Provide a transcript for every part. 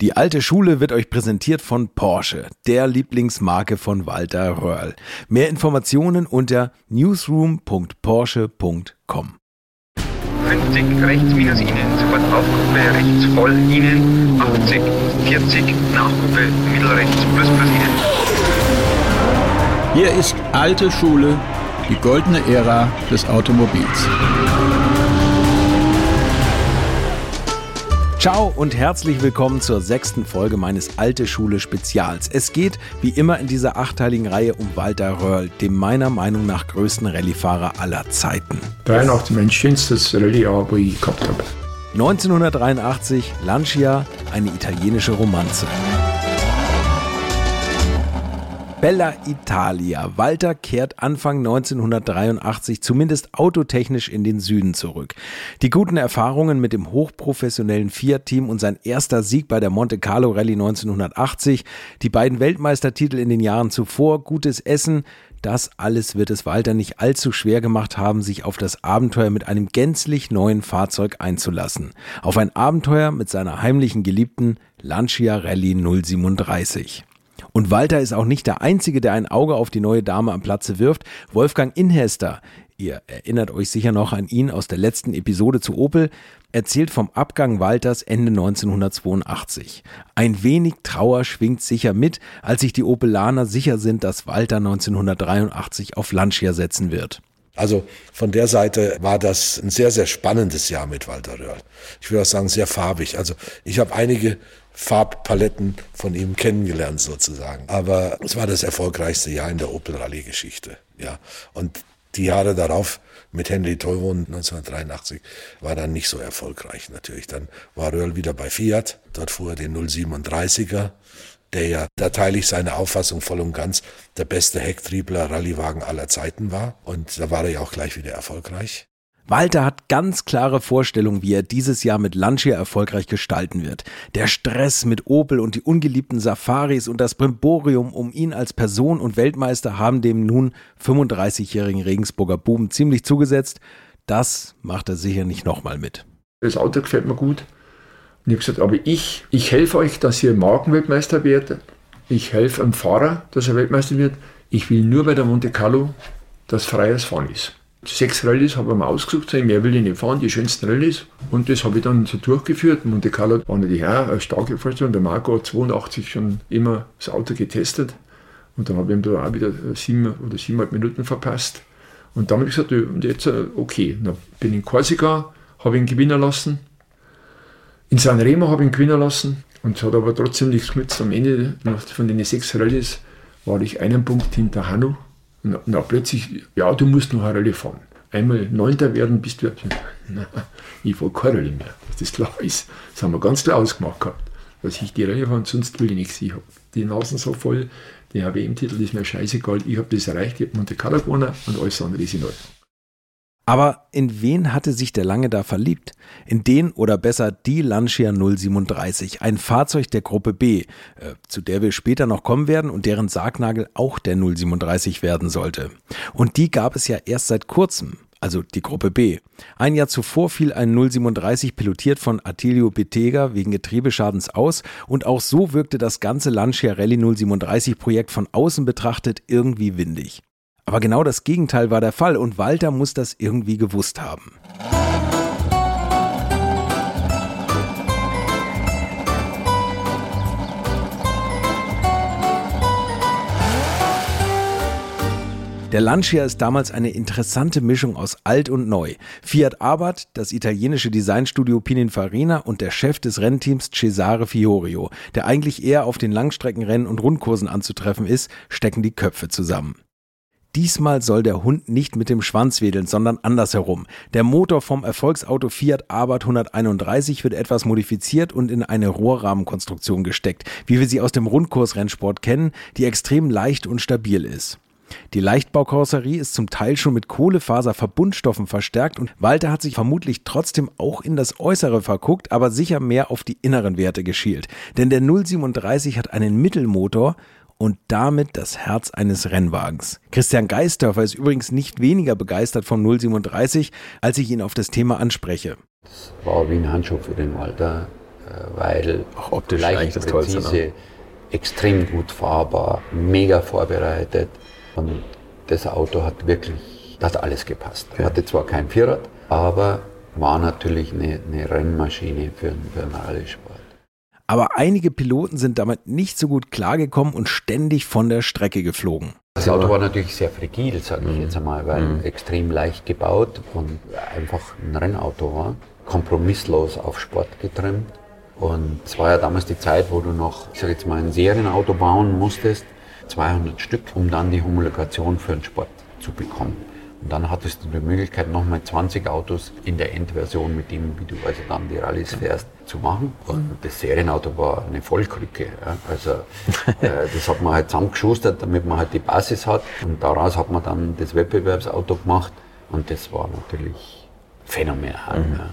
Die alte Schule wird euch präsentiert von Porsche, der Lieblingsmarke von Walter Röhrl. Mehr Informationen unter newsroom.porsche.com. 50 rechts minus Ihnen, sofort Aufgruppe rechts voll Ihnen, 80, 40 Nachgruppe mittelrechts plus plus Ihnen. Hier ist alte Schule, die goldene Ära des Automobils. Ciao und herzlich willkommen zur sechsten Folge meines Alte Schule Spezials. Es geht wie immer in dieser achteiligen Reihe um Walter Röhrl, dem meiner Meinung nach größten Rallyefahrer aller Zeiten. 83 mein schönstes Rallye-Jahr, wo ich gehabt habe. 1983 Lancia, eine italienische Romanze. Bella Italia. Walter kehrt Anfang 1983 zumindest autotechnisch in den Süden zurück. Die guten Erfahrungen mit dem hochprofessionellen Fiat-Team und sein erster Sieg bei der Monte Carlo Rallye 1980, die beiden Weltmeistertitel in den Jahren zuvor, gutes Essen, das alles wird es Walter nicht allzu schwer gemacht haben, sich auf das Abenteuer mit einem gänzlich neuen Fahrzeug einzulassen. Auf ein Abenteuer mit seiner heimlichen Geliebten Lancia Rallye 037. Und Walter ist auch nicht der Einzige, der ein Auge auf die neue Dame am Platze wirft. Wolfgang Inhester, ihr erinnert euch sicher noch an ihn aus der letzten Episode zu Opel, erzählt vom Abgang Walters Ende 1982. Ein wenig Trauer schwingt sicher mit, als sich die Opelaner sicher sind, dass Walter 1983 auf Lancia setzen wird. Also von der Seite war das ein sehr, sehr spannendes Jahr mit Walter Röhrl. Ich würde auch sagen, sehr farbig. Also ich habe einige Farbpaletten von ihm kennengelernt sozusagen. Aber es war das erfolgreichste Jahr in der Opel Rallye Geschichte. Ja. Und die Jahre darauf mit Henry Toivonen 1983 war dann nicht so erfolgreich natürlich. Dann war Röhrl wieder bei Fiat. Dort fuhr er den 037er, der ja, da teile ich seine Auffassung voll und ganz, der beste Hecktriebler Rallyewagen aller Zeiten war. Und da war er ja auch gleich wieder erfolgreich. Walter hat ganz klare Vorstellungen, wie er dieses Jahr mit Lancia erfolgreich gestalten wird. Der Stress mit Opel und die ungeliebten Safaris und das Brimborium um ihn als Person und Weltmeister haben dem nun 35-jährigen Regensburger Buben ziemlich zugesetzt. Das macht er sicher nicht nochmal mit. Das Auto gefällt mir gut. Und ich habe gesagt, aber ich, ich helfe euch, dass ihr Markenweltmeister werdet. Ich helfe einem Fahrer, dass er Weltmeister wird. Ich will nur bei der Monte Carlo, dass freies Fahren ist. Sechs Rallyes habe ich mir ausgesucht, mehr will ich nicht fahren, die schönsten Rallyes. Und das habe ich dann so durchgeführt. Monte Carlo war natürlich auch eine starke Vorstellung. Der Marco hat 82 schon immer das Auto getestet. Und dann habe ich ihm da auch wieder sieben oder siebeneinhalb Minuten verpasst. Und dann habe ich gesagt, und jetzt, äh, okay, dann bin ich in Korsika, habe ihn gewinnen lassen. In Sanremo habe ich ihn gewinnen lassen. Und es hat aber trotzdem nichts genützt. Am Ende von den sechs Rallyes war ich einen Punkt hinter Hanno und na, plötzlich, ja, du musst noch eine Rallye fahren. Einmal Neunter werden, bist du, na, ich fahre keine Rallye mehr, dass das klar ist. Das haben wir ganz klar ausgemacht gehabt, dass ich die Rallye fahre, sonst will ich nichts. Ich habe die Nasen so voll, der WM-Titel ist mir scheißegal, ich habe das erreicht, ich habe Monte Carlo gewonnen und alles andere ist in Ordnung. Aber in wen hatte sich der Lange da verliebt? In den oder besser die Lancia 037, ein Fahrzeug der Gruppe B, äh, zu der wir später noch kommen werden und deren Sargnagel auch der 037 werden sollte. Und die gab es ja erst seit kurzem, also die Gruppe B. Ein Jahr zuvor fiel ein 037 pilotiert von Attilio Bettega wegen Getriebeschadens aus und auch so wirkte das ganze Lancia Rally 037 Projekt von außen betrachtet irgendwie windig. Aber genau das Gegenteil war der Fall und Walter muss das irgendwie gewusst haben. Der Lancia ist damals eine interessante Mischung aus alt und neu. Fiat Abarth, das italienische Designstudio Pininfarina und der Chef des Rennteams Cesare Fiorio, der eigentlich eher auf den Langstreckenrennen und Rundkursen anzutreffen ist, stecken die Köpfe zusammen. Diesmal soll der Hund nicht mit dem Schwanz wedeln, sondern andersherum. Der Motor vom Erfolgsauto Fiat Abarth 131 wird etwas modifiziert und in eine Rohrrahmenkonstruktion gesteckt, wie wir sie aus dem Rundkursrennsport kennen, die extrem leicht und stabil ist. Die Leichtbaukarosserie ist zum Teil schon mit Kohlefaserverbundstoffen verstärkt und Walter hat sich vermutlich trotzdem auch in das Äußere verguckt, aber sicher mehr auf die inneren Werte geschielt. Denn der 037 hat einen Mittelmotor und damit das Herz eines Rennwagens. Christian Geisdörfer ist übrigens nicht weniger begeistert vom 037, als ich ihn auf das Thema anspreche. Das war wie ein Handschuh für den Walter. weil auch optisch leicht das präzise, Tollste, ne? extrem gut fahrbar, mega vorbereitet und das Auto hat wirklich, das hat alles gepasst. Okay. Hatte zwar kein Vierrad, aber war natürlich eine, eine Rennmaschine für, für einen Rallye-Sport. Aber einige Piloten sind damit nicht so gut klargekommen und ständig von der Strecke geflogen. Das Auto war natürlich sehr fragil, sage ich mhm. jetzt einmal, weil mhm. extrem leicht gebaut und einfach ein Rennauto war. Kompromisslos auf Sport getrimmt. Und es war ja damals die Zeit, wo du noch, ich sage jetzt mal, ein Serienauto bauen musstest, 200 Stück, um dann die Homologation für den Sport zu bekommen. Und dann hattest du die Möglichkeit, nochmal 20 Autos in der Endversion, mit dem, wie du also dann die Rallyes fährst, zu machen. Und das Serienauto war eine Vollkrücke. Ja. Also äh, das hat man halt zusammengeschustert, damit man halt die Basis hat. Und daraus hat man dann das Wettbewerbsauto gemacht. Und das war natürlich phänomenal. Mhm. Ja.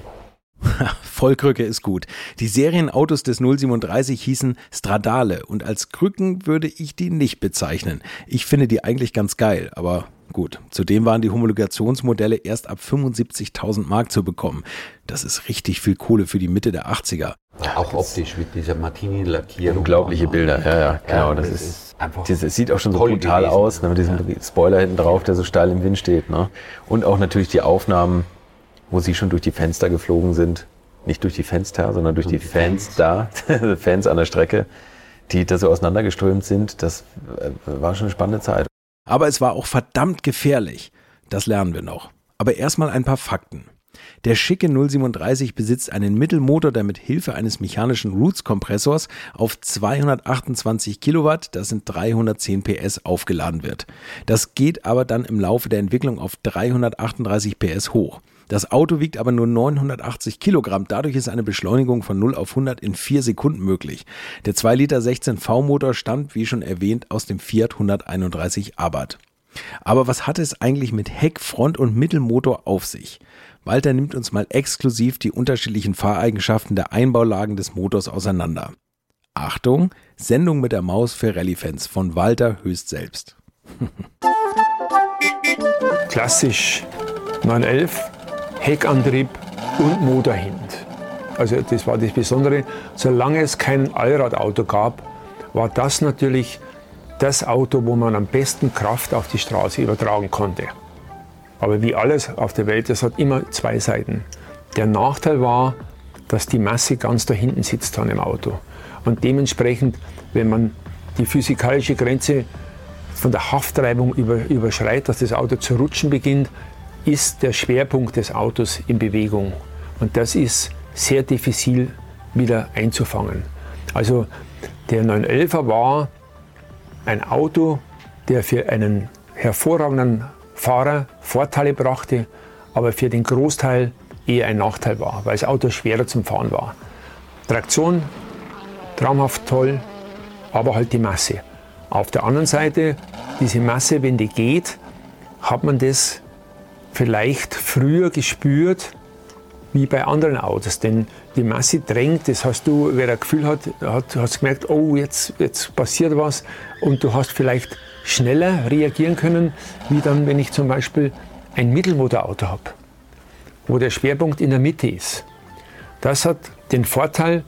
Vollkrücke ist gut. Die Serienautos des 037 hießen Stradale und als Krücken würde ich die nicht bezeichnen. Ich finde die eigentlich ganz geil, aber gut. Zudem waren die Homologationsmodelle erst ab 75.000 Mark zu bekommen. Das ist richtig viel Kohle für die Mitte der 80er. Ja, auch optisch mit dieser Martini-Lackierung. Unglaubliche Bilder, ja, ja, genau. Ja, das, das, ist, einfach. Das sieht auch schon so brutal gewesen. aus, ne, mit diesem ja. Spoiler hinten drauf, der so steil im Wind steht. Ne? Und auch natürlich die Aufnahmen wo sie schon durch die Fenster geflogen sind. Nicht durch die Fenster, sondern durch die Fans da, Fans an der Strecke, die da so auseinandergeströmt sind. Das äh, war schon eine spannende Zeit. Aber es war auch verdammt gefährlich. Das lernen wir noch. Aber erstmal ein paar Fakten. Der schicke 037 besitzt einen Mittelmotor, der mit Hilfe eines mechanischen Roots-Kompressors auf 228 Kilowatt, das sind 310 PS, aufgeladen wird. Das geht aber dann im Laufe der Entwicklung auf 338 PS hoch. Das Auto wiegt aber nur 980 Kilogramm. Dadurch ist eine Beschleunigung von 0 auf 100 in 4 Sekunden möglich. Der 2 Liter 16 V-Motor stammt, wie schon erwähnt, aus dem Fiat 131 Abarth. Aber was hat es eigentlich mit Heck, Front und Mittelmotor auf sich? Walter nimmt uns mal exklusiv die unterschiedlichen Fahreigenschaften der Einbaulagen des Motors auseinander. Achtung, Sendung mit der Maus für Rallye-Fans von Walter höchst selbst. Klassisch 911 Heckantrieb und Motorhint. Also das war das Besondere. Solange es kein Allradauto gab, war das natürlich das Auto, wo man am besten Kraft auf die Straße übertragen konnte. Aber wie alles auf der Welt, das hat immer zwei Seiten. Der Nachteil war, dass die Masse ganz da hinten sitzt an dem Auto. Und dementsprechend, wenn man die physikalische Grenze von der Haftreibung über, überschreitet, dass das Auto zu rutschen beginnt, ist der Schwerpunkt des Autos in Bewegung. Und das ist sehr diffizil wieder einzufangen. Also der 911er war ein Auto, der für einen hervorragenden Fahrer Vorteile brachte, aber für den Großteil eher ein Nachteil war, weil das Auto schwerer zum Fahren war. Traktion traumhaft toll, aber halt die Masse. Auf der anderen Seite, diese Masse, wenn die geht, hat man das vielleicht früher gespürt wie bei anderen Autos. Denn die Masse drängt, das hast du, wer ein Gefühl hat, hat hast gemerkt, oh, jetzt, jetzt passiert was und du hast vielleicht schneller reagieren können, wie dann, wenn ich zum Beispiel ein Mittelmotorauto habe, wo der Schwerpunkt in der Mitte ist. Das hat den Vorteil,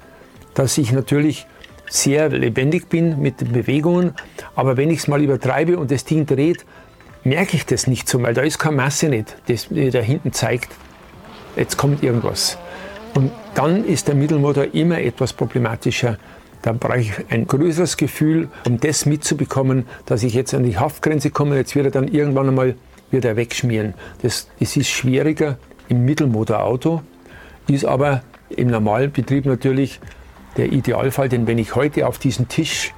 dass ich natürlich sehr lebendig bin mit den Bewegungen, aber wenn ich es mal übertreibe und das Ding dreht, merke ich das nicht so, weil da ist keine Masse nicht, das da hinten zeigt, jetzt kommt irgendwas. Und dann ist der Mittelmotor immer etwas problematischer. Da brauche ich ein größeres Gefühl, um das mitzubekommen, dass ich jetzt an die Haftgrenze komme, jetzt wird er dann irgendwann einmal wieder wegschmieren. Das, das ist schwieriger im Mittelmotorauto, ist aber im normalen Betrieb natürlich der Idealfall, denn wenn ich heute auf diesen Tisch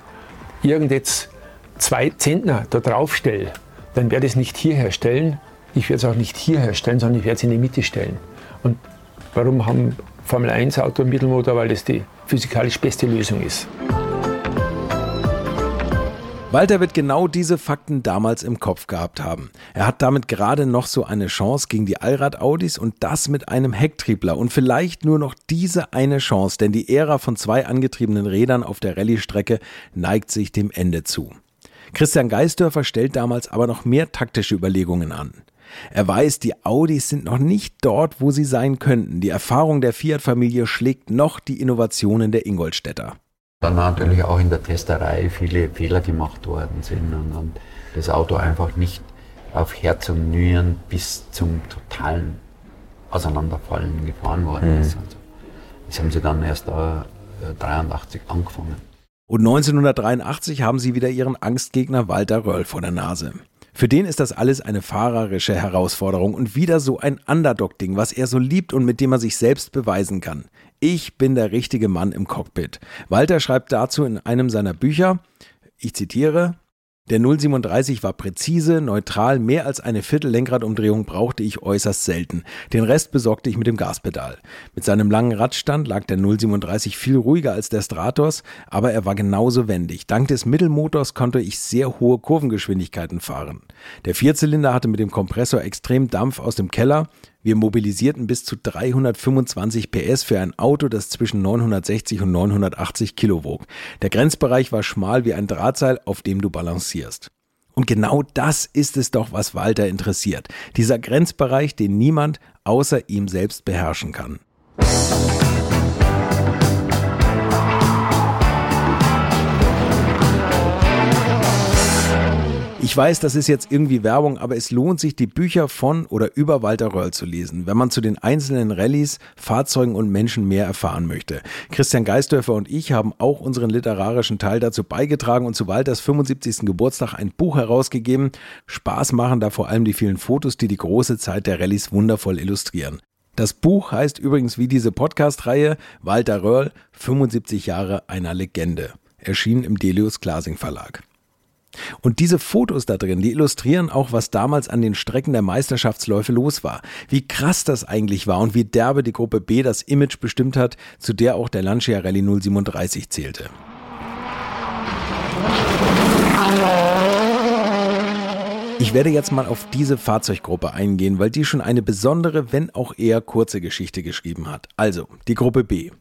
irgend jetzt zwei Zentner da drauf stelle, dann werde ich es nicht hier herstellen. Ich werde es auch nicht hier herstellen, sondern ich werde es in die Mitte stellen. Und warum haben Formel 1 Auto Mittelmotor? Weil das die physikalisch beste Lösung ist. Walter wird genau diese Fakten damals im Kopf gehabt haben. Er hat damit gerade noch so eine Chance gegen die Allrad-Audis und das mit einem Hecktriebler und vielleicht nur noch diese eine Chance, denn die Ära von zwei angetriebenen Rädern auf der Rallye-Strecke neigt sich dem Ende zu. Christian Geisdörfer stellt damals aber noch mehr taktische Überlegungen an. Er weiß, die Audis sind noch nicht dort, wo sie sein könnten. Die Erfahrung der Fiat-Familie schlägt noch die Innovationen der Ingolstädter. Dann natürlich auch in der Testerei viele Fehler gemacht worden sind und, und das Auto einfach nicht auf Herz und Nieren bis zum totalen Auseinanderfallen gefahren worden mhm. ist. Also, das haben sie dann erst da äh, 83 angefangen. Und 1983 haben sie wieder ihren Angstgegner Walter Röll vor der Nase. Für den ist das alles eine fahrerische Herausforderung und wieder so ein Underdog-Ding, was er so liebt und mit dem er sich selbst beweisen kann. Ich bin der richtige Mann im Cockpit. Walter schreibt dazu in einem seiner Bücher, ich zitiere, der 037 war präzise, neutral, mehr als eine Viertel-Lenkradumdrehung brauchte ich äußerst selten. Den Rest besorgte ich mit dem Gaspedal. Mit seinem langen Radstand lag der 037 viel ruhiger als der Stratos, aber er war genauso wendig. Dank des Mittelmotors konnte ich sehr hohe Kurvengeschwindigkeiten fahren. Der Vierzylinder hatte mit dem Kompressor extrem Dampf aus dem Keller, wir mobilisierten bis zu 325 PS für ein Auto, das zwischen 960 und 980 Kilo wog. Der Grenzbereich war schmal wie ein Drahtseil, auf dem du balancierst. Und genau das ist es doch, was Walter interessiert. Dieser Grenzbereich, den niemand außer ihm selbst beherrschen kann. Ich weiß, das ist jetzt irgendwie Werbung, aber es lohnt sich, die Bücher von oder über Walter Röll zu lesen, wenn man zu den einzelnen Rallyes, Fahrzeugen und Menschen mehr erfahren möchte. Christian Geisdörfer und ich haben auch unseren literarischen Teil dazu beigetragen und zu Walters 75. Geburtstag ein Buch herausgegeben. Spaß machen da vor allem die vielen Fotos, die die große Zeit der Rallyes wundervoll illustrieren. Das Buch heißt übrigens wie diese Podcast-Reihe Walter Röhrl, 75 Jahre einer Legende. Erschienen im Delius Glasing Verlag. Und diese Fotos da drin, die illustrieren auch, was damals an den Strecken der Meisterschaftsläufe los war. Wie krass das eigentlich war und wie derbe die Gruppe B das Image bestimmt hat, zu der auch der Lancia Rallye 037 zählte. Ich werde jetzt mal auf diese Fahrzeuggruppe eingehen, weil die schon eine besondere, wenn auch eher kurze Geschichte geschrieben hat. Also, die Gruppe B.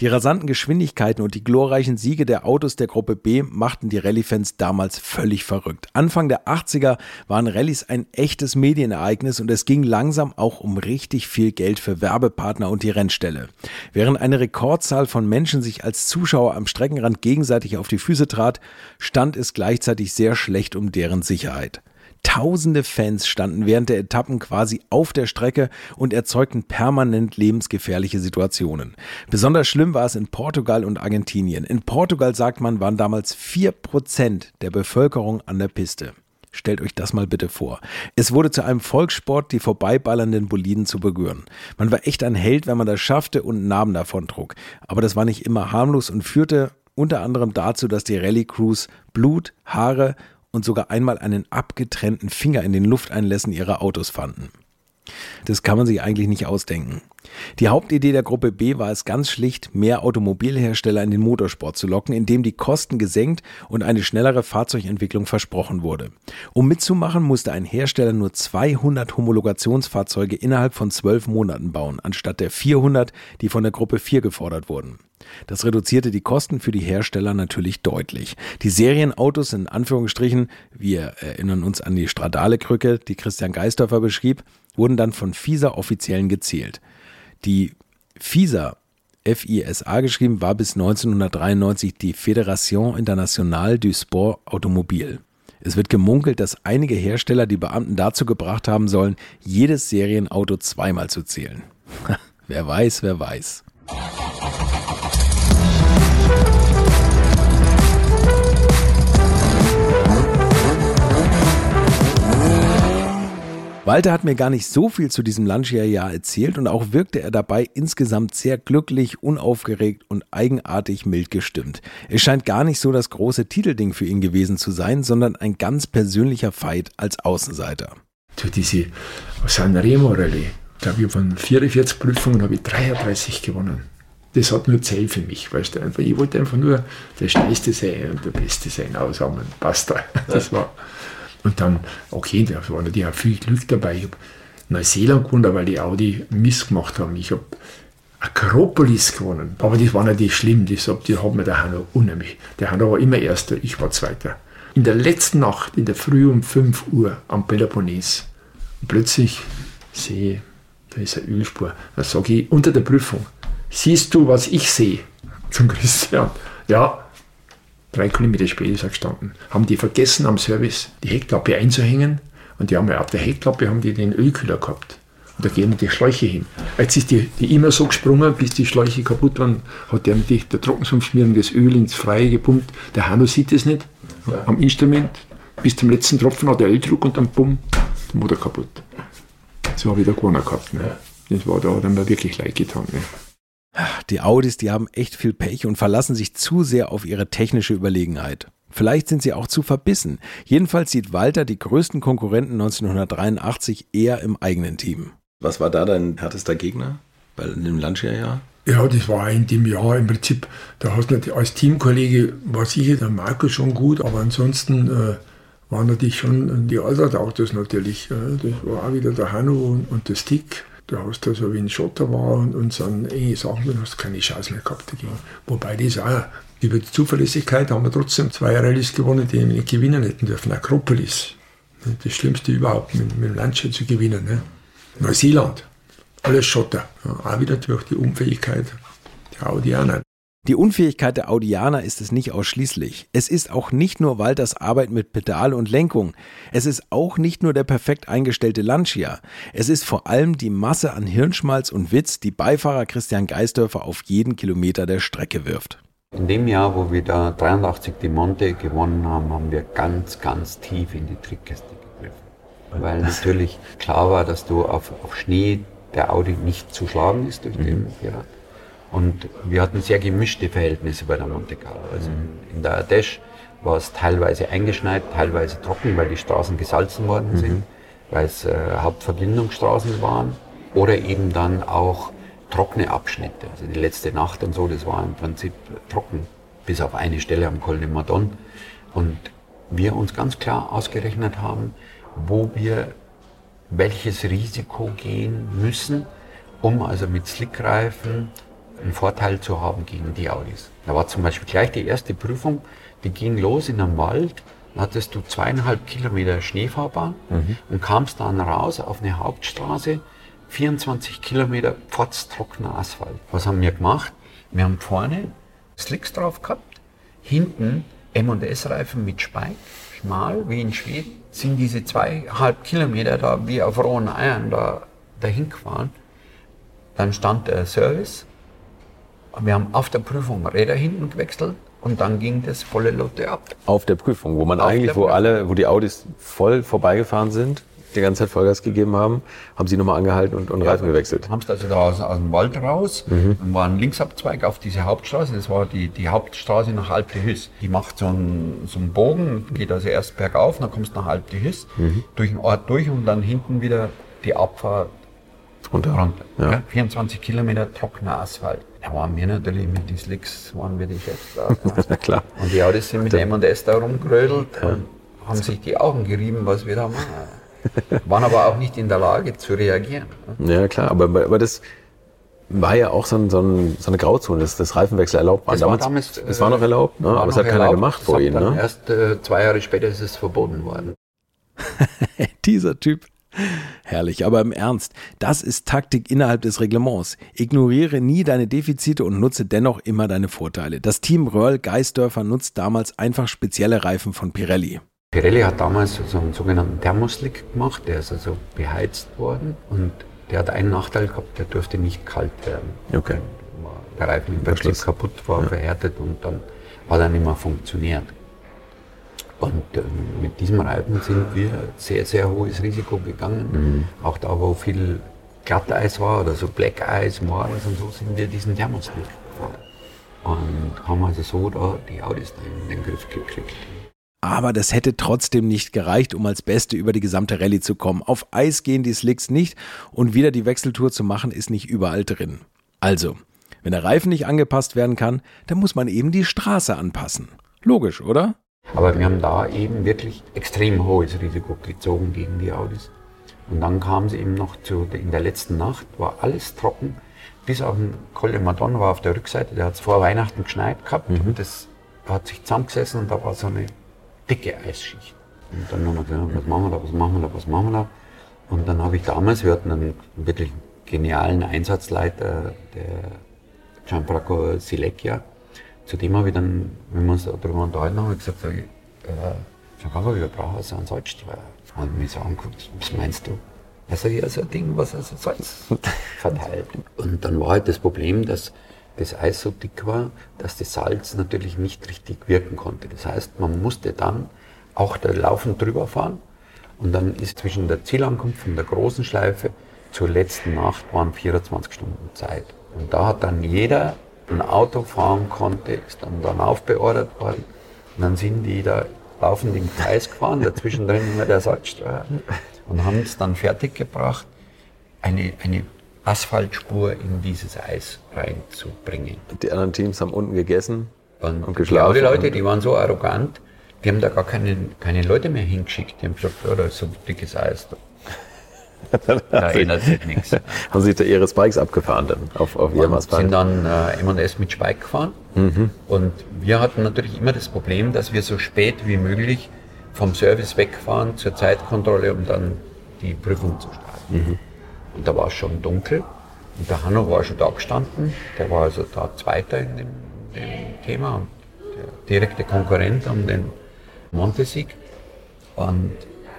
Die rasanten Geschwindigkeiten und die glorreichen Siege der Autos der Gruppe B machten die Rallye-Fans damals völlig verrückt. Anfang der 80er waren Rallyes ein echtes Medienereignis und es ging langsam auch um richtig viel Geld für Werbepartner und die Rennstelle. Während eine Rekordzahl von Menschen sich als Zuschauer am Streckenrand gegenseitig auf die Füße trat, stand es gleichzeitig sehr schlecht um deren Sicherheit. Tausende Fans standen während der Etappen quasi auf der Strecke und erzeugten permanent lebensgefährliche Situationen. Besonders schlimm war es in Portugal und Argentinien. In Portugal, sagt man, waren damals vier Prozent der Bevölkerung an der Piste. Stellt euch das mal bitte vor. Es wurde zu einem Volkssport, die vorbeiballernden Boliden zu berühren. Man war echt ein Held, wenn man das schaffte und Namen davon trug. Aber das war nicht immer harmlos und führte unter anderem dazu, dass die Rallye-Crews Blut, Haare und sogar einmal einen abgetrennten Finger in den Lufteinlässen ihrer Autos fanden. Das kann man sich eigentlich nicht ausdenken. Die Hauptidee der Gruppe B war es ganz schlicht, mehr Automobilhersteller in den Motorsport zu locken, indem die Kosten gesenkt und eine schnellere Fahrzeugentwicklung versprochen wurde. Um mitzumachen, musste ein Hersteller nur 200 Homologationsfahrzeuge innerhalb von zwölf Monaten bauen, anstatt der 400, die von der Gruppe 4 gefordert wurden. Das reduzierte die Kosten für die Hersteller natürlich deutlich. Die Serienautos in Anführungsstrichen, wir erinnern uns an die Stradale-Krücke, die Christian Geisdorfer beschrieb, wurden dann von FISA offiziellen gezählt. Die FISA, FISA geschrieben, war bis 1993 die Fédération Internationale du Sport Automobile. Es wird gemunkelt, dass einige Hersteller die Beamten dazu gebracht haben sollen, jedes Serienauto zweimal zu zählen. wer weiß, wer weiß. Walter hat mir gar nicht so viel zu diesem Lancia-Jahr erzählt und auch wirkte er dabei insgesamt sehr glücklich, unaufgeregt und eigenartig mild gestimmt. Es scheint gar nicht so das große Titelding für ihn gewesen zu sein, sondern ein ganz persönlicher Fight als Außenseiter. Zu diese Sanremo-Rallye, da habe ich von 44 Prüfungen habe ich 33 gewonnen. Das hat nur Zell für mich, weißt du, ich wollte einfach nur der Schnellste sein und der Beste sein, aushauen, passt da. Das war, und dann, okay, da war natürlich auch viel Glück dabei. Ich habe Neuseeland gewonnen, weil die Audi Mist gemacht haben. Ich habe Akropolis gewonnen. Aber das war natürlich schlimm. Das, die haben mir der Hanno unheimlich. Der Hanno war immer Erster, ich war Zweiter. In der letzten Nacht, in der Früh um 5 Uhr am Peloponnes, plötzlich sehe ich, da ist eine Ölspur. Da sage ich unter der Prüfung, siehst du, was ich sehe? Zum Christian. Ja, drei Kilometer später ist er gestanden. Haben die vergessen am Service die Heckklappe einzuhängen und die haben ja auf der Heckklappe haben die den Ölkühler gehabt. Und da gehen die Schläuche hin. Jetzt ist die, die immer so gesprungen, bis die Schläuche kaputt waren, hat der mit der Trockensumpfschmierung das Öl ins Freie gepumpt. Der Hanno sieht es nicht am Instrument. Bis zum letzten Tropfen hat er Öldruck und dann bumm, der Motor kaputt. So habe ich da gewonnen gehabt. Ne? Das war da, hat er mir wirklich leid getan. Ne? Die Audis, die haben echt viel Pech und verlassen sich zu sehr auf ihre technische Überlegenheit. Vielleicht sind sie auch zu verbissen. Jedenfalls sieht Walter die größten Konkurrenten 1983 eher im eigenen Team. Was war da dein härtester Gegner bei dem Lancia-Jahr? Ja, das war in dem Jahr im Prinzip, da hast du als Teamkollege war sicher der Marco schon gut, aber ansonsten äh, waren natürlich schon die anderen Autos natürlich. Äh, das war auch wieder der Hanno und, und der Stick. Da hast du so wie ein Schotter war und, und so enge Sachen, dann hast du keine Chance mehr gehabt dagegen. Wobei das auch über die Zuverlässigkeit haben wir trotzdem zwei Rallyes gewonnen, die wir nicht gewinnen hätten dürfen. Akropolis. Das Schlimmste überhaupt, mit, mit dem Lancia zu gewinnen. Ne? Neuseeland, alles Schotter. Ja, auch wieder durch die Unfähigkeit der Audianer. Die Unfähigkeit der Audianer ist es nicht ausschließlich. Es ist auch nicht nur Walters Arbeit mit Pedal und Lenkung. Es ist auch nicht nur der perfekt eingestellte Lancia. Es ist vor allem die Masse an Hirnschmalz und Witz, die Beifahrer Christian Geisdörfer auf jeden Kilometer der Strecke wirft. In dem Jahr, wo wir da 83 die Monte gewonnen haben, haben wir ganz, ganz tief in die Trickkiste weil natürlich klar war, dass du auf, auf Schnee der Audi nicht zu schlagen ist durch mhm. den Pirat. Und wir hatten sehr gemischte Verhältnisse bei der Monte Carlo. Also in, in der Ardèche war es teilweise eingeschneit, teilweise trocken, weil die Straßen gesalzen worden mhm. sind, weil es äh, Hauptverbindungsstraßen waren. Oder eben dann auch trockene Abschnitte. Also die letzte Nacht und so, das war im Prinzip trocken, bis auf eine Stelle am Col de Madon. Und wir uns ganz klar ausgerechnet haben, wo wir welches Risiko gehen müssen, um also mit Slickreifen einen Vorteil zu haben gegen die Audis. Da war zum Beispiel gleich die erste Prüfung, die ging los in einem Wald, da hattest du zweieinhalb Kilometer Schneefahrbahn mhm. und kamst dann raus auf eine Hauptstraße, 24 Kilometer pfotztrockener Asphalt. Was haben wir gemacht? Wir haben vorne Slicks drauf gehabt, hinten M&S-Reifen mit Spike, schmal wie in Schweden, sind diese zweieinhalb Kilometer da wie auf rohen Eiern da dahin gefahren. Dann stand der Service. Wir haben auf der Prüfung Räder hinten gewechselt und dann ging das volle Lotte ab. Auf der Prüfung, wo man auf eigentlich, wo alle, wo die Audis voll vorbeigefahren sind, die ganze Zeit Vollgas gegeben haben, haben sie nochmal angehalten und, und ja, Reifen gewechselt. Haben es also da aus, aus, dem Wald raus, mhm. dann war ein Linksabzweig auf diese Hauptstraße, das war die, die Hauptstraße nach Alp de Hüss. Die macht so einen, so einen Bogen, geht also erst bergauf, dann kommst du nach Alp de Hüss, mhm. durch den Ort durch und dann hinten wieder die Abfahrt runter. runter ja. Ja, 24 Kilometer trockener Asphalt. Da waren wir natürlich mit den Slicks, waren wir die Chefs da. Ja. klar. Und die Autos sind mit M&S da rumgerödelt und haben sich die Augen gerieben, was wir da machen. waren aber auch nicht in der Lage zu reagieren. Ne? Ja, klar, aber, aber das war ja auch so, ein, so, ein, so eine Grauzone, dass das Reifenwechsel erlaubt war. Das damals, war damals, es war noch erlaubt, ne? aber es hat keiner erlaubt. gemacht vor Ihnen. Ne? Erst äh, zwei Jahre später ist es verboten worden. Dieser Typ. Herrlich, aber im Ernst, das ist Taktik innerhalb des Reglements. Ignoriere nie deine Defizite und nutze dennoch immer deine Vorteile. Das Team Röhrl Geisdörfer nutzt damals einfach spezielle Reifen von Pirelli. Pirelli hat damals so einen sogenannten Thermoslick gemacht, der ist also beheizt worden und der hat einen Nachteil gehabt, der durfte nicht kalt werden. Okay. Der Reifen im Prinzip kaputt war, ja. verhärtet und dann hat er nicht mehr funktioniert. Und äh, mit diesem Reifen sind wir sehr, sehr hohes Risiko gegangen. Mhm. Auch da, wo viel Glatteis war oder so Black Ice, Morgens und so, sind wir diesen Thermoslick gefahren. Und haben also so da die Audis in den Griff gekriegt. Aber das hätte trotzdem nicht gereicht, um als Beste über die gesamte Rallye zu kommen. Auf Eis gehen die Slicks nicht und wieder die Wechseltour zu machen ist nicht überall drin. Also, wenn der Reifen nicht angepasst werden kann, dann muss man eben die Straße anpassen. Logisch, oder? Aber wir haben da eben wirklich extrem hohes Risiko gezogen gegen die Audis. Und dann kam es eben noch zu, in der letzten Nacht war alles trocken, bis auf den Col de Madon war auf der Rückseite, der hat es vor Weihnachten geschneit gehabt mhm. und das hat sich zusammengesessen und da war so eine dicke Eisschicht. Und dann haben wir gesagt, was machen wir da, was machen wir da, was machen wir da? Und dann habe ich damals, wir hatten einen wirklich genialen Einsatzleiter, der Gianfranco Silecchia. Zu dem habe ich dann, wenn wir uns darüber unterhalten haben, gesagt, sag ich, äh, Gianfranco, wir brauchen also einen Salzstreuer. Und mich so angeguckt, was meinst du? Also ja, so ein Ding, was also Salz verteilt. Und dann war halt das Problem, dass das Eis so dick war, dass das Salz natürlich nicht richtig wirken konnte. Das heißt, man musste dann auch da laufend drüber fahren und dann ist zwischen der Zielankunft von der großen Schleife zur letzten Nacht waren 24 Stunden Zeit. Und da hat dann jeder ein Auto fahren konnte, ist dann, dann aufbeordert worden. Und dann sind die da laufend im Kreis gefahren, dazwischen drin immer der Salzstreuer und haben es dann fertiggebracht, eine, eine Asphaltspur in dieses Eis reinzubringen. Die anderen Teams haben unten gegessen und, und geschlafen. Die Leute, die waren so arrogant, die haben da gar keine, keine Leute mehr hingeschickt. Die haben gesagt, ja, da ist so dickes Eis. Da, ändert sich nichts. Haben Sie da Ihre Spikes abgefahren dann auf, auf Ihrem Asphalt? sind dann äh, M&S mit Spike gefahren. Mhm. Und wir hatten natürlich immer das Problem, dass wir so spät wie möglich vom Service wegfahren zur Zeitkontrolle, um dann die Prüfung zu starten. Mhm. Und da war es schon dunkel. Und der Hanno war schon da gestanden. Der war also da Zweiter in dem, dem Thema und der direkte Konkurrent um den Montesieg. Und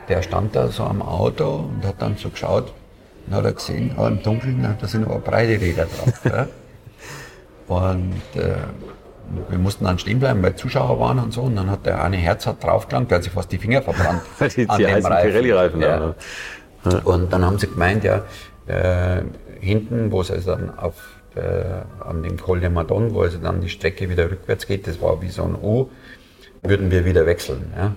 der stand da so am Auto und hat dann so geschaut und hat er gesehen, oh, im Dunkeln, da sind aber breite Räder drauf. ja. Und äh, wir mussten dann stehen bleiben, weil Zuschauer waren und so. Und dann hat der eine Herz hat draufgelangt, der hat sich fast die Finger verbrannt. die, an die Pirelli-Reifen. Ja. Ne? Ja. Und dann haben sie gemeint, ja, äh, hinten, wo es also dann auf äh, an dem Col de Madon, wo also dann die Strecke wieder rückwärts geht, das war wie so ein U, würden wir wieder wechseln. Ja?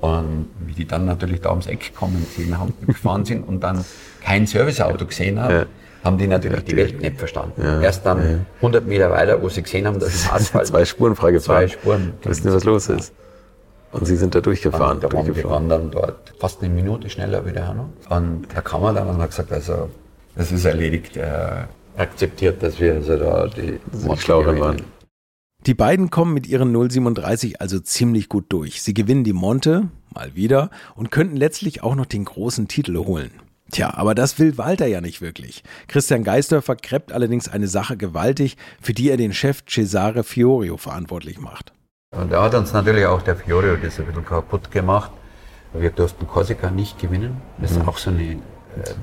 Und wie die dann natürlich da ums Eck kommen gesehen haben, gefahren sind und dann kein Serviceauto gesehen haben, ja. haben die natürlich die Welt nicht verstanden. Ja. Erst dann ja. 100 Meter weiter, wo sie gesehen haben, dass im Asphalt zwei Spuren freigefahren. Zwei Spuren. Wissen Sie, was los ist? Und Sie sind da durchgefahren. Und da wir waren dann dort fast eine Minute schneller wie der Hanno. Und da kam er dann und hat gesagt, also, das ist erledigt. Er akzeptiert, dass wir also da die, die Schlaueren waren. Die beiden kommen mit ihren 037 also ziemlich gut durch. Sie gewinnen die Monte, mal wieder, und könnten letztlich auch noch den großen Titel holen. Tja, aber das will Walter ja nicht wirklich. Christian Geisdörfer kräppt allerdings eine Sache gewaltig, für die er den Chef Cesare Fiorio verantwortlich macht. Und da hat uns natürlich auch der Fiorio das ein bisschen kaputt gemacht. Wir durften Korsika nicht gewinnen. Das ist mhm. auch so eine äh,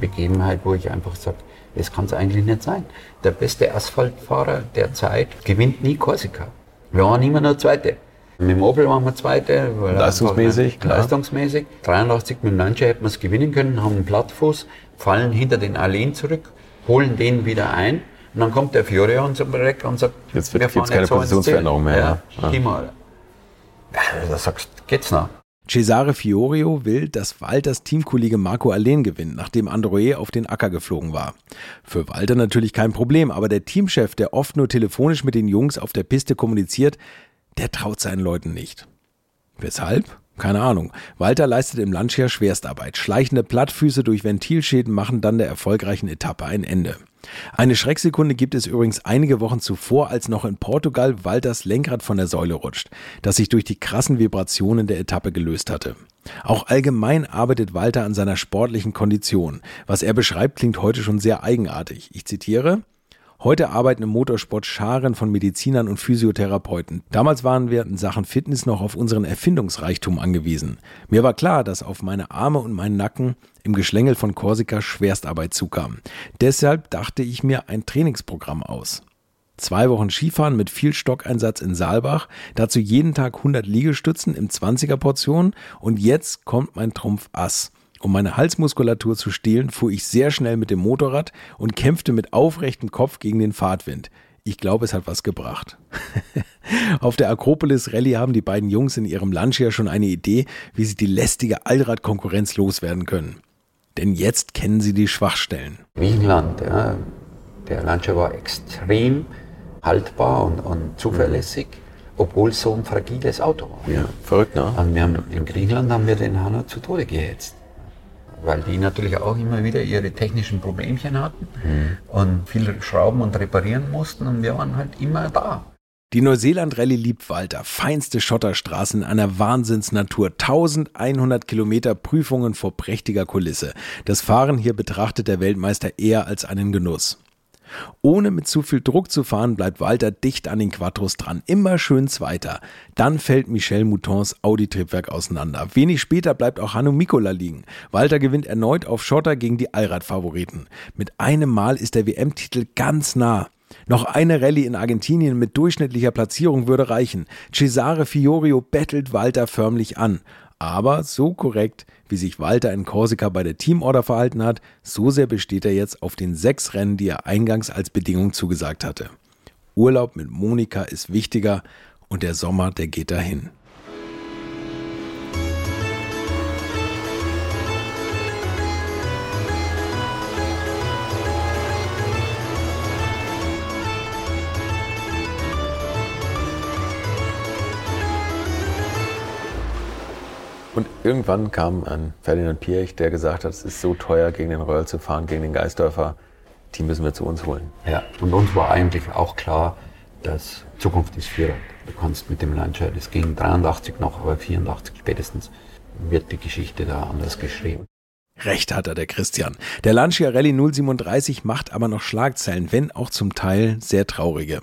Begebenheit, wo ich einfach sage, das kann es eigentlich nicht sein. Der beste Asphaltfahrer der Zeit gewinnt nie Korsika. Wir waren immer nur Zweite. Mit dem Opel waren wir Zweite. Leistungsmäßig, klar. Leistungsmäßig. 83 mit dem Lancia hätten wir es gewinnen können, haben einen Plattfuß, fallen hinter den Alleen zurück, holen den wieder ein. Und dann kommt der Fiore und sagt, und sagt, jetzt gibt es keine Positionsveränderung mehr. Ja, ja. ja. Da sagst geht's noch. Cesare Fiorio will, dass Walters Teamkollege Marco Allen gewinnt, nachdem Androé auf den Acker geflogen war. Für Walter natürlich kein Problem, aber der Teamchef, der oft nur telefonisch mit den Jungs auf der Piste kommuniziert, der traut seinen Leuten nicht. Weshalb? Keine Ahnung. Walter leistet im Lancia Schwerstarbeit. Schleichende Plattfüße durch Ventilschäden machen dann der erfolgreichen Etappe ein Ende. Eine Schrecksekunde gibt es übrigens einige Wochen zuvor, als noch in Portugal Walters Lenkrad von der Säule rutscht, das sich durch die krassen Vibrationen der Etappe gelöst hatte. Auch allgemein arbeitet Walter an seiner sportlichen Kondition. Was er beschreibt, klingt heute schon sehr eigenartig. Ich zitiere Heute arbeiten im Motorsport Scharen von Medizinern und Physiotherapeuten. Damals waren wir in Sachen Fitness noch auf unseren Erfindungsreichtum angewiesen. Mir war klar, dass auf meine Arme und meinen Nacken im Geschlängel von Korsika Schwerstarbeit zukam. Deshalb dachte ich mir ein Trainingsprogramm aus. Zwei Wochen Skifahren mit viel Stockeinsatz in Saalbach, dazu jeden Tag 100 Liegestützen im 20er Portion und jetzt kommt mein Trumpf Ass. Um meine Halsmuskulatur zu stehlen, fuhr ich sehr schnell mit dem Motorrad und kämpfte mit aufrechtem Kopf gegen den Fahrtwind. Ich glaube, es hat was gebracht. Auf der Akropolis Rallye haben die beiden Jungs in ihrem Lancia schon eine Idee, wie sie die lästige Allradkonkurrenz loswerden können. Denn jetzt kennen sie die Schwachstellen. Griechenland, ja, der Lancia war extrem haltbar und, und zuverlässig, obwohl es so ein fragiles Auto war. Ja, verrückt, ne? Und wir haben, in Griechenland haben wir den Hanno zu Tode gehetzt weil die natürlich auch immer wieder ihre technischen Problemchen hatten mhm. und viel schrauben und reparieren mussten und wir waren halt immer da. Die Neuseeland-Rallye liebt Walter. Feinste Schotterstraßen in einer Wahnsinnsnatur. 1100 Kilometer Prüfungen vor prächtiger Kulisse. Das Fahren hier betrachtet der Weltmeister eher als einen Genuss. Ohne mit zu viel Druck zu fahren, bleibt Walter dicht an den Quattros dran, immer schön Zweiter. Dann fällt Michel Moutons Audi-Triebwerk auseinander. Wenig später bleibt auch Hanno Mikola liegen. Walter gewinnt erneut auf Schotter gegen die Allrad-Favoriten. Mit einem Mal ist der WM-Titel ganz nah. Noch eine Rallye in Argentinien mit durchschnittlicher Platzierung würde reichen. Cesare Fiorio bettelt Walter förmlich an. Aber so korrekt, wie sich Walter in Korsika bei der Teamorder verhalten hat, so sehr besteht er jetzt auf den sechs Rennen, die er eingangs als Bedingung zugesagt hatte. Urlaub mit Monika ist wichtiger und der Sommer, der geht dahin. Und irgendwann kam ein Ferdinand Piech, der gesagt hat, es ist so teuer, gegen den Röhrl zu fahren, gegen den Geisdörfer. Die müssen wir zu uns holen. Ja, und uns war eigentlich auch klar, dass Zukunft ist Vierrad. Du kannst mit dem Lancia, das ging 83 noch, aber 84 spätestens wird die Geschichte da anders geschrieben. Recht hat er, der Christian. Der Lancia Rallye 037 macht aber noch Schlagzeilen, wenn auch zum Teil sehr traurige.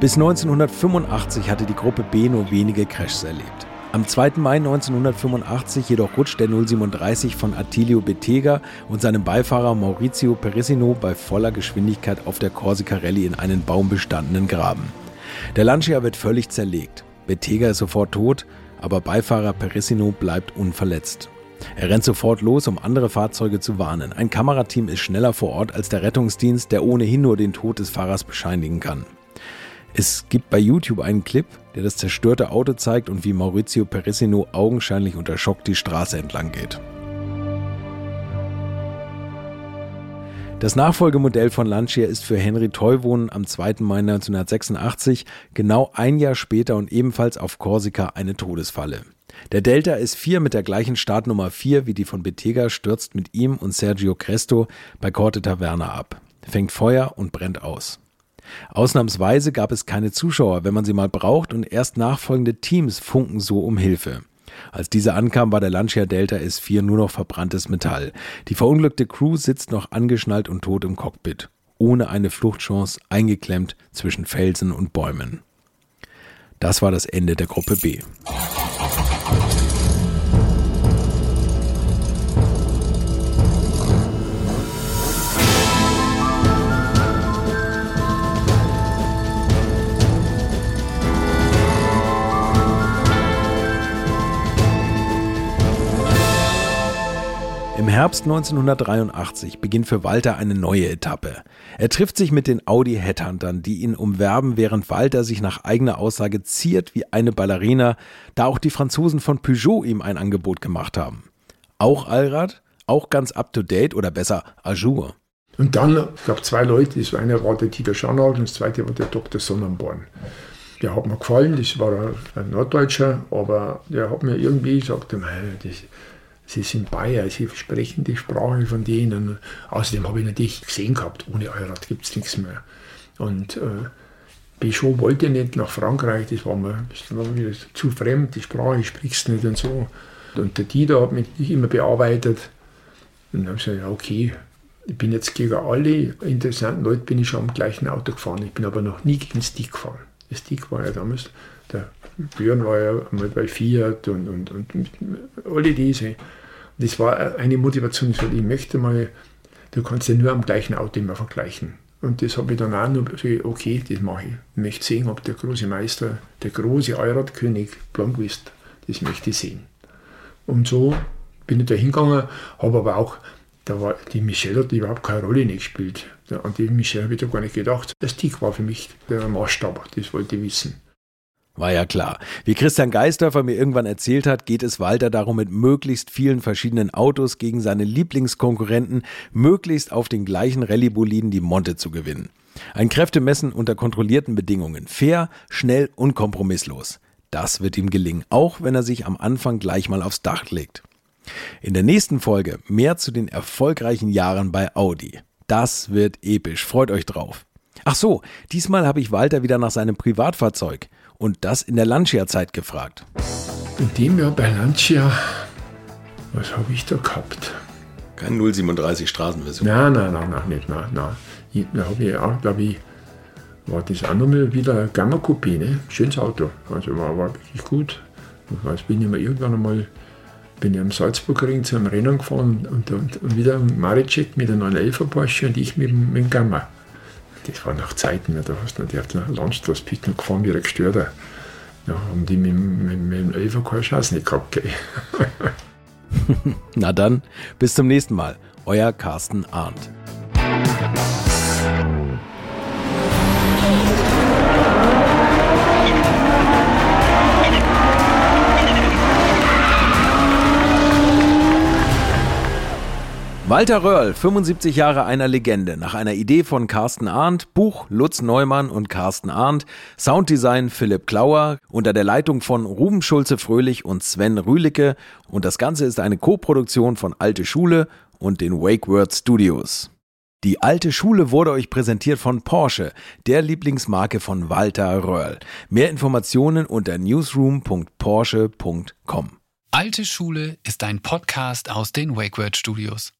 Bis 1985 hatte die Gruppe B nur wenige Crashs erlebt. Am 2. Mai 1985 jedoch rutscht der 037 von Attilio Bettega und seinem Beifahrer Maurizio Perissino bei voller Geschwindigkeit auf der Corsica Rallye in einen baumbestandenen Graben. Der Lancia wird völlig zerlegt. Bettega ist sofort tot, aber Beifahrer Perissino bleibt unverletzt. Er rennt sofort los, um andere Fahrzeuge zu warnen. Ein Kamerateam ist schneller vor Ort als der Rettungsdienst, der ohnehin nur den Tod des Fahrers bescheinigen kann. Es gibt bei YouTube einen Clip, der das zerstörte Auto zeigt und wie Maurizio Perissino augenscheinlich unter Schock die Straße entlang geht. Das Nachfolgemodell von Lancia ist für Henry Teuwohn am 2. Mai 1986, genau ein Jahr später und ebenfalls auf Korsika, eine Todesfalle. Der Delta S4 mit der gleichen Startnummer 4 wie die von Bettega stürzt mit ihm und Sergio Cresto bei Corte Taverna ab, fängt Feuer und brennt aus. Ausnahmsweise gab es keine Zuschauer, wenn man sie mal braucht, und erst nachfolgende Teams funken so um Hilfe. Als diese ankam, war der Lancia Delta S4 nur noch verbranntes Metall. Die verunglückte Crew sitzt noch angeschnallt und tot im Cockpit, ohne eine Fluchtchance, eingeklemmt zwischen Felsen und Bäumen. Das war das Ende der Gruppe B. Herbst 1983 beginnt für Walter eine neue Etappe. Er trifft sich mit den Audi Headhuntern, die ihn umwerben, während Walter sich nach eigener Aussage ziert wie eine Ballerina, da auch die Franzosen von Peugeot ihm ein Angebot gemacht haben. Auch Allrad, auch ganz up to date oder besser à jour. Und dann, es gab zwei Leute, das eine war der Dieter Scharnagel und das zweite war der Dr. Sonnenborn. Der hat mir gefallen, das war ein Norddeutscher, aber der hat mir irgendwie gesagt, das, Sie sind Bayer, Sie sprechen die Sprache von denen. Außerdem habe ich natürlich gesehen gehabt, ohne Allrad gibt es nichts mehr. Und äh, Peugeot wollte nicht nach Frankreich, das war mir, das war mir zu fremd, die Sprache sprichst nicht und so. Und der Dieter hat mich immer bearbeitet. Und dann habe ich gesagt, ja, okay, ich bin jetzt gegen alle interessanten Leute bin ich schon am gleichen Auto gefahren. Ich bin aber noch nie gegen Stick gefahren. Der Stick war ja damals, der Björn war ja mal bei Fiat und, und, und alle diese. Das war eine Motivation, ich sagte, ich möchte mal, du kannst ja nur am gleichen Auto immer vergleichen. Und das habe ich dann auch nur gesagt, okay, das mache ich. Ich möchte sehen, ob der große Meister, der große Allradkönig Blomqvist, das möchte ich sehen. Und so bin ich da hingegangen, habe aber auch, da war, die Michelle hat überhaupt keine Rolle nicht gespielt. An die Michelle habe ich da gar nicht gedacht. Das Stick war für mich der Maßstab, das wollte ich wissen. War ja klar. Wie Christian Geisdörfer mir irgendwann erzählt hat, geht es Walter darum, mit möglichst vielen verschiedenen Autos gegen seine Lieblingskonkurrenten möglichst auf den gleichen Rallye-Boliden die Monte zu gewinnen. Ein Kräftemessen unter kontrollierten Bedingungen. Fair, schnell und kompromisslos. Das wird ihm gelingen, auch wenn er sich am Anfang gleich mal aufs Dach legt. In der nächsten Folge mehr zu den erfolgreichen Jahren bei Audi. Das wird episch. Freut euch drauf. Ach so, diesmal habe ich Walter wieder nach seinem Privatfahrzeug und das in der Lancia-Zeit gefragt. In dem Jahr bei Lancia, was habe ich da gehabt? Kein 037 Straßenversion. Nein, nein, nein, nein, nicht, nein, nein. Da habe ich auch, glaube ich, war das auch nochmal wieder ein Gamma Coupé, ne? Schönes Auto. Also war, war wirklich gut. Ich weiß, bin ich mal irgendwann einmal bin ich am Salzburgring zu einem Rennen gefahren und, und, und wieder Maricek mit einem 911 Porsche und ich mit, mit dem Gamma. Das war nach Zeiten, da hast du auf der Landstraße noch gefahren wie ein Gestörter. Ja, haben die mit, mit, mit dem 11 keine Chance nicht gehabt. Na dann, bis zum nächsten Mal. Euer Carsten Arndt. Walter Röhrl, 75 Jahre einer Legende, nach einer Idee von Carsten Arndt, Buch Lutz Neumann und Carsten Arndt, Sounddesign Philipp Klauer, unter der Leitung von Ruben Schulze-Fröhlich und Sven Rühlicke und das Ganze ist eine Co-Produktion von Alte Schule und den Wake Word Studios. Die alte Schule wurde euch präsentiert von Porsche, der Lieblingsmarke von Walter Röhrl. Mehr Informationen unter newsroom.porsche.com. Alte Schule ist ein Podcast aus den WakeWord Studios.